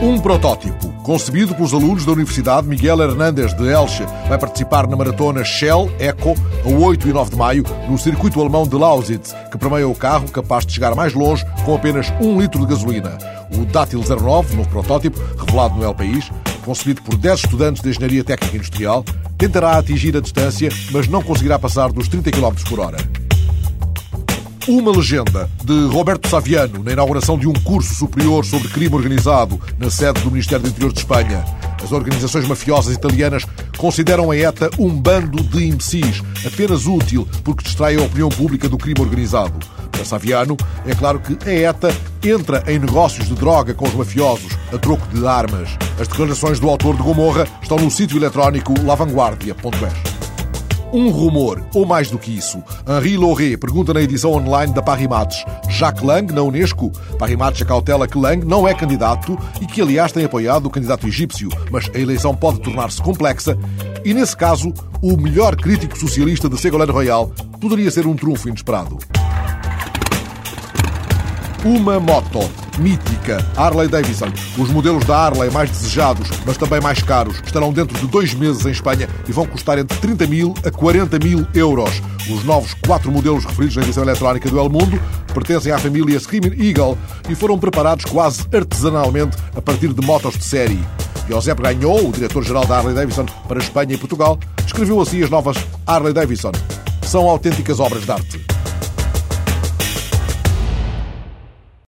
Um protótipo, concebido pelos alunos da Universidade Miguel Hernández de Elche, vai participar na maratona Shell Eco a 8 e 9 de maio no circuito alemão de Lausitz, que permeia o carro capaz de chegar mais longe com apenas um litro de gasolina. O Dátil 09, novo protótipo, revelado no El País, concebido por 10 estudantes de Engenharia Técnica Industrial, tentará atingir a distância, mas não conseguirá passar dos 30 km por hora. Uma legenda de Roberto Saviano na inauguração de um curso superior sobre crime organizado na sede do Ministério do Interior de Espanha. As organizações mafiosas italianas consideram a ETA um bando de imbecis, apenas útil porque distrai a opinião pública do crime organizado. Para Saviano, é claro que a ETA entra em negócios de droga com os mafiosos, a troco de armas. As declarações do autor de Gomorra estão no sítio eletrónico lavanguardia.es. Um rumor, ou mais do que isso. Henri Lauré pergunta na edição online da Parrimates. Jacques Lang, na Unesco. Parrimates acautela que Lang não é candidato e que, aliás, tem apoiado o candidato egípcio, mas a eleição pode tornar-se complexa e, nesse caso, o melhor crítico socialista de Ségolène Royal poderia ser um trunfo inesperado. Uma moto mítica, Harley Davidson. Os modelos da Harley mais desejados, mas também mais caros, estarão dentro de dois meses em Espanha e vão custar entre 30 mil a 40 mil euros. Os novos quatro modelos referidos na edição eletrónica do El Mundo pertencem à família Screaming Eagle e foram preparados quase artesanalmente a partir de motos de série. Josep Ganhou, o diretor-geral da Harley Davidson para Espanha e Portugal, descreveu assim as novas Harley Davidson. São autênticas obras de arte.